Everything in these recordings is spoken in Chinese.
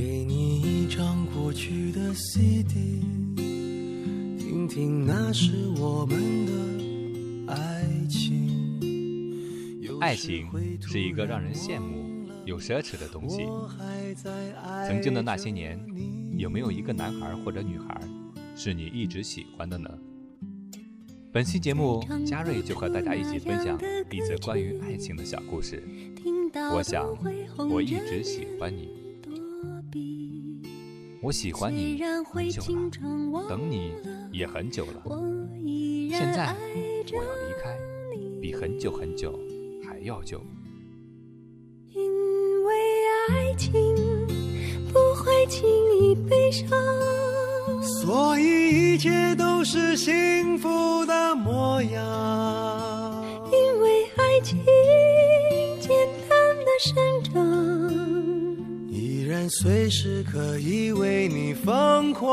给你一张过去的 CD，听听那是我们的爱情。爱情是一个让人羡慕又奢侈的东西。曾经的那些年，有没有一个男孩或者女孩是你一直喜欢的呢？本期节目，嘉瑞就和大家一起分享一则关于爱情的小故事。我想，我一直喜欢你。我喜欢你很久了，等你也很久了。现在我要离开，比很久很久还要久。因为爱情不会轻易悲伤，所以一切都是幸福的模样。因为爱情简单的生长，依随时可以为你疯狂。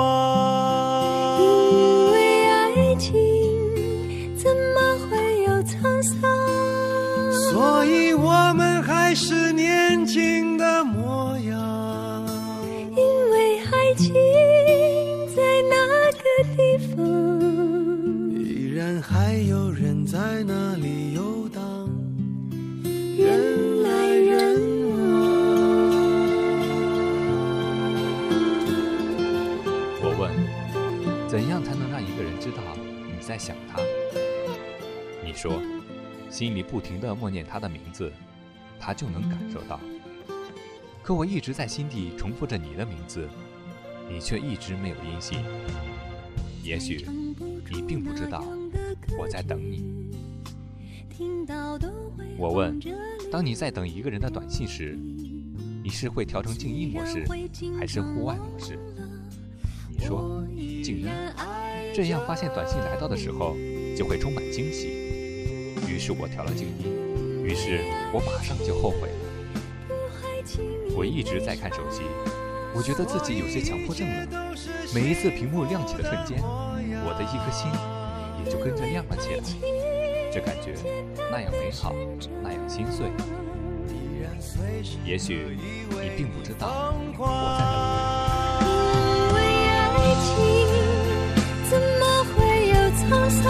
心里不停地默念他的名字，他就能感受到。可我一直在心底重复着你的名字，你却一直没有音信。也许你并不知道我在等你。我问：当你在等一个人的短信时，你是会调成静音模式，还是户外模式？你说静音，这样发现短信来到的时候就会充满惊喜。于是我调了静音，于是我马上就后悔了。我一直在看手机，我觉得自己有些强迫症了。每一次屏幕亮起的瞬间，我的一颗心也就跟着亮了起来。这感觉那样美好，那样心碎。也许你并不知道我在等你。因为爱情怎么会有沧桑？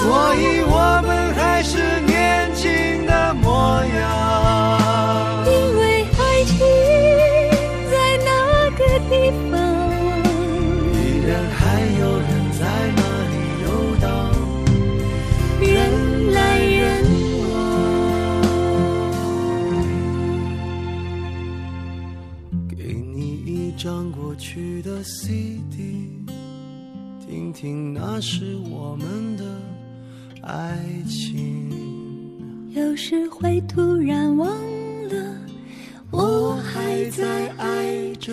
所以我们还是年轻的模样。因为爱情在那个地方，依然还有人在那里游荡，人来人往。给你一张过去的 CD，听听那是我们的爱情。有时会突然忘了，我还在爱着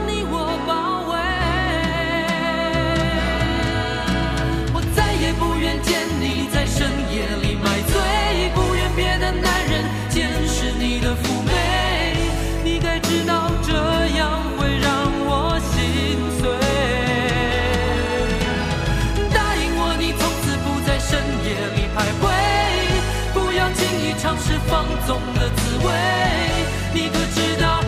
放纵的滋味，你可知道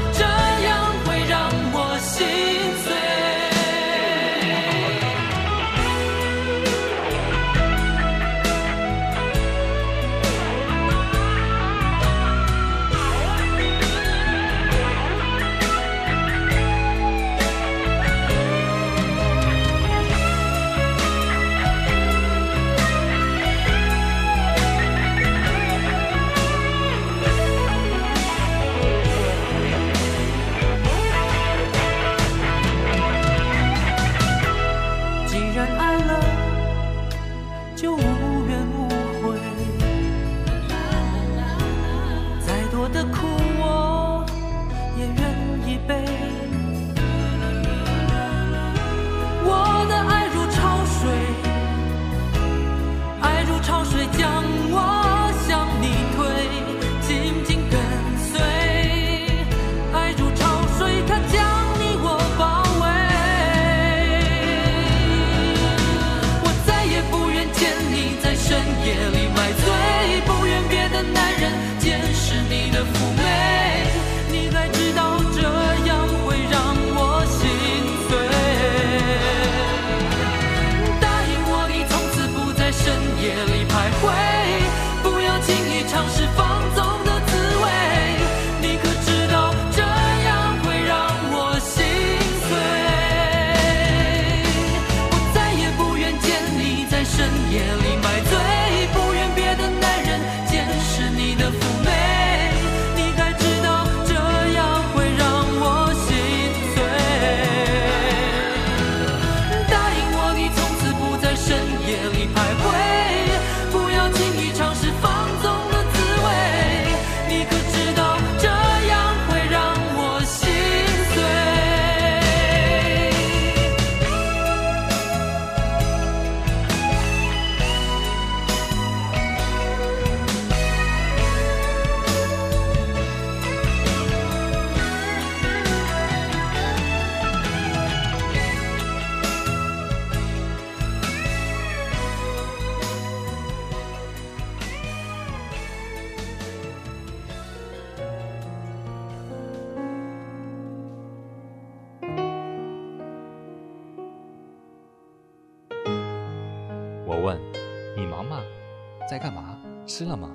吃了吗？”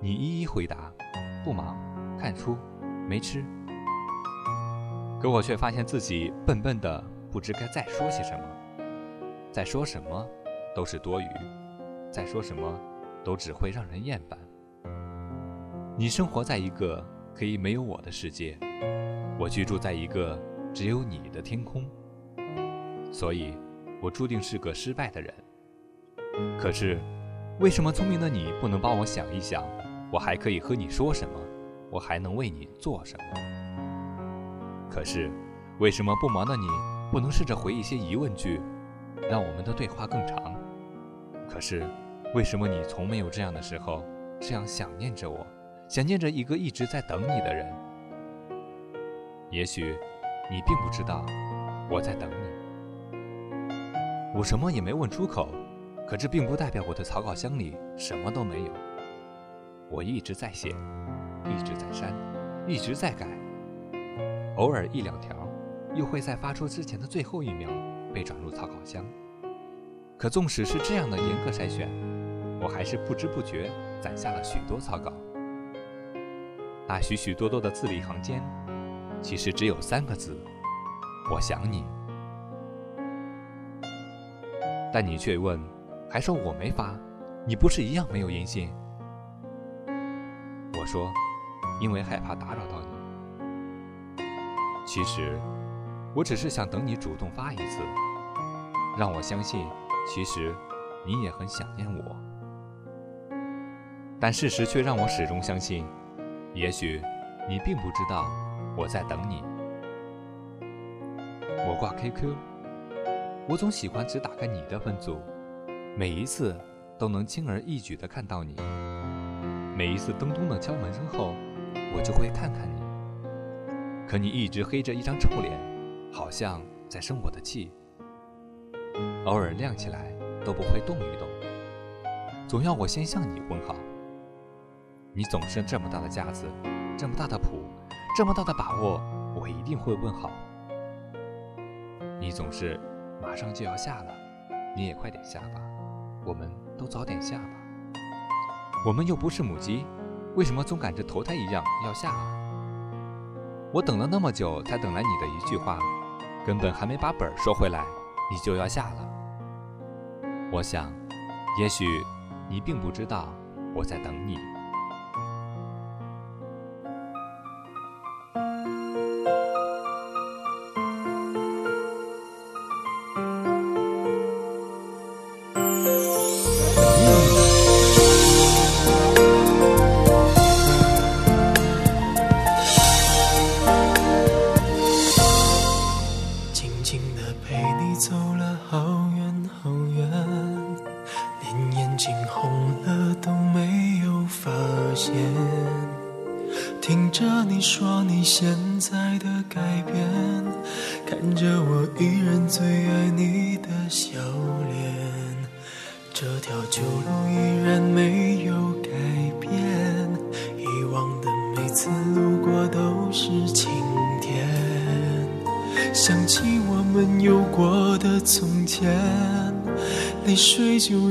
你一一回答：“不忙，看书，没吃。”可我却发现自己笨笨的，不知该再说些什么。再说什么都是多余，再说什么都只会让人厌烦。你生活在一个可以没有我的世界，我居住在一个只有你的天空，所以我注定是个失败的人。可是，为什么聪明的你不能帮我想一想，我还可以和你说什么，我还能为你做什么？可是，为什么不忙的你不能试着回一些疑问句，让我们的对话更长？可是，为什么你从没有这样的时候，这样想念着我，想念着一个一直在等你的人？也许，你并不知道，我在等你。我什么也没问出口。可这并不代表我的草稿箱里什么都没有。我一直在写，一直在删，一直在改，偶尔一两条，又会在发出之前的最后一秒被转入草稿箱。可纵使是这样的严格筛选，我还是不知不觉攒下了许多草稿。那许许多多的字里行间，其实只有三个字：我想你。但你却问。还说我没发，你不是一样没有音信？我说，因为害怕打扰到你。其实，我只是想等你主动发一次，让我相信，其实你也很想念我。但事实却让我始终相信，也许你并不知道我在等你。我挂 QQ，我总喜欢只打开你的分组。每一次都能轻而易举地看到你，每一次咚咚的敲门声后，我就会看看你。可你一直黑着一张臭脸，好像在生我的气。偶尔亮起来都不会动一动，总要我先向你问好。你总是这么大的架子，这么大的谱，这么大的把握，我一定会问好。你总是马上就要下了，你也快点下吧，我们都早点下吧。我们又不是母鸡，为什么总赶着投胎一样要下啊？我等了那么久，才等来你的一句话，根本还没把本儿说回来，你就要下了。我想，也许你并不知道我在等你。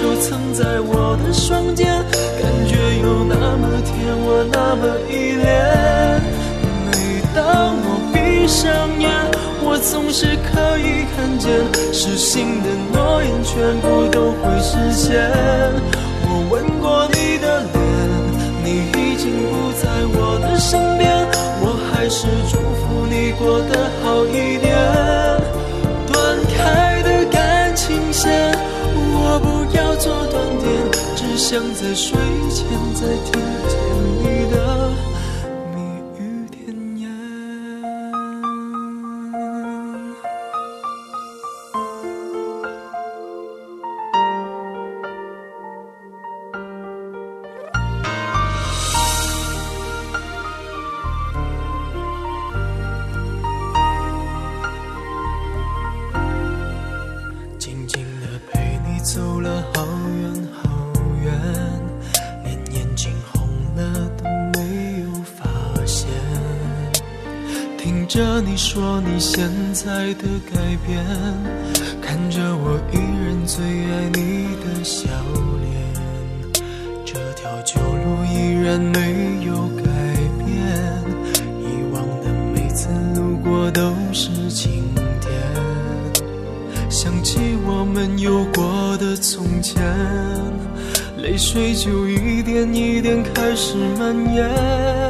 就曾在我的双肩，感觉有那么甜，我那么依恋。每当我闭上眼，我总是可以看见，失信的诺言全部都会实现。我吻过你说你现在的改变，看着我依然最爱你的笑脸，这条旧路依然没有改变，以往的每次路过都是晴天。想起我们有过的从前，泪水就一点一点开始蔓延。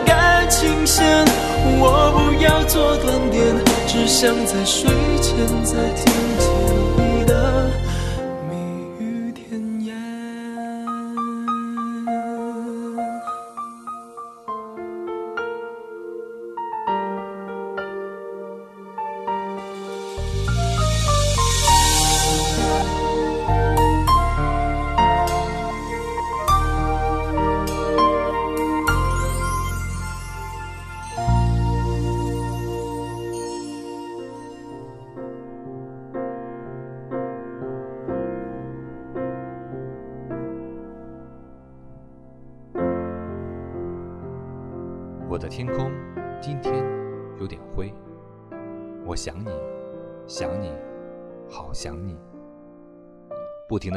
我不要做断点，只想在睡前再听见。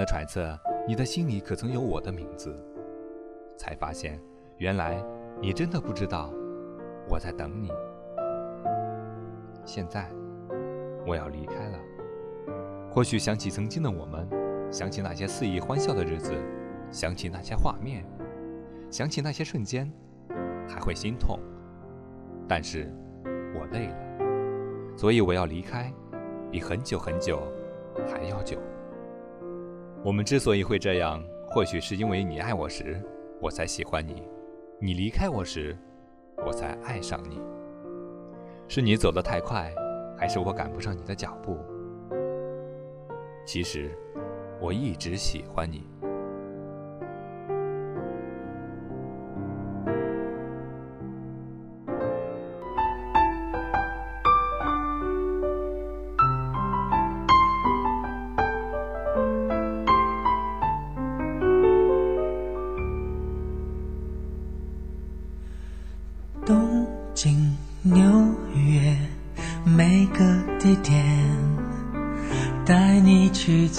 揣测，你的心里可曾有我的名字？才发现，原来你真的不知道我在等你。现在，我要离开了。或许想起曾经的我们，想起那些肆意欢笑的日子，想起那些画面，想起那些瞬间，还会心痛。但是，我累了，所以我要离开，比很久很久还要久。我们之所以会这样，或许是因为你爱我时，我才喜欢你；你离开我时，我才爱上你。是你走得太快，还是我赶不上你的脚步？其实，我一直喜欢你。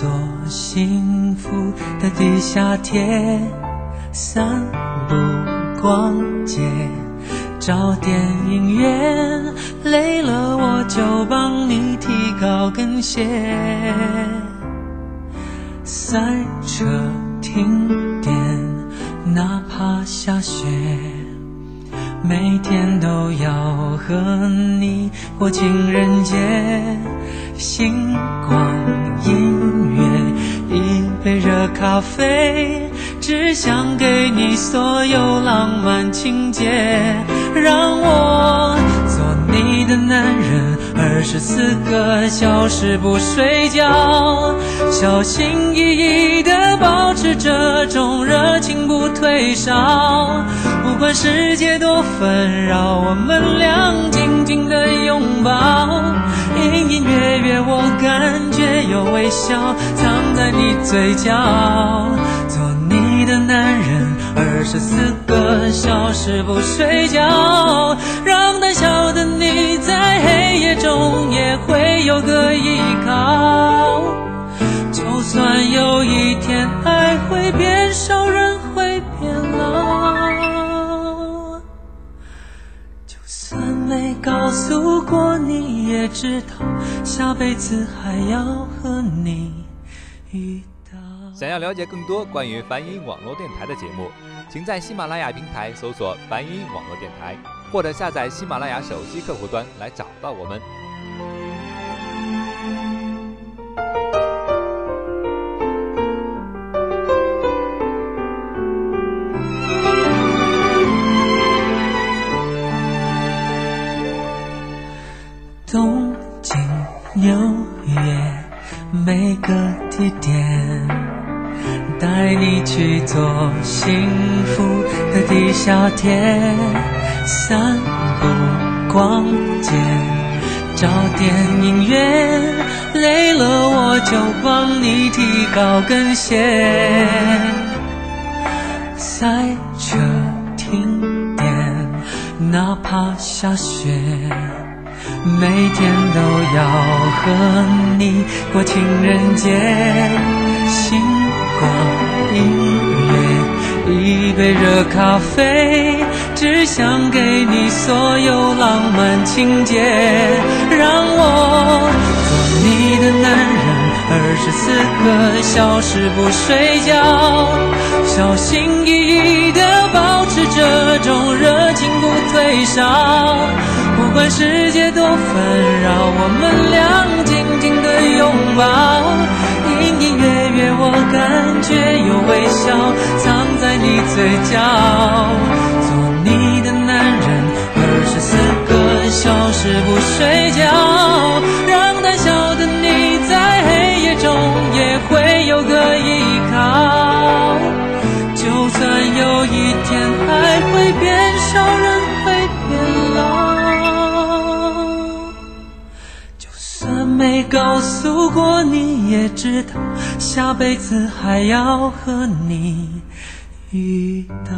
做幸福的地下铁，散步、逛街，找电影院，累了我就帮你提高跟鞋，塞车、停电，哪怕下雪。每天都要和你过情人节，星光音，杯热咖啡，只想给你所有浪漫情节，让我做你的男人，二十四个小时不睡觉，小心翼翼地保持这种热情不退烧。不管世界多纷扰，我们俩紧紧的拥抱，隐隐约约我感觉有微笑藏你嘴角。做你的男人，二十四个小时不睡觉，让胆小的你在黑夜中也会有个依靠。就算有一天爱会变少，人会变老。就算没告诉过你，也知道下辈子还要和你。想要了解更多关于梵音网络电台的节目，请在喜马拉雅平台搜索“梵音网络电台”，或者下载喜马拉雅手机客户端来找到我们。夏天，散步、逛街，找电影院，累了我就帮你提高跟鞋，赛车、停电，哪怕下雪。每天都要和你过情人节，星光，一杯热咖啡，只想给你所有浪漫情节，让我做你的男人，二十四个小时不睡觉，小心翼翼地保持这种热情不退烧。不管世界多纷扰，我们俩紧紧的拥抱，我感觉有微笑藏在你嘴角。做你的男人，二十四个小时不睡觉，告诉过你，也知道下辈子还要和你遇到。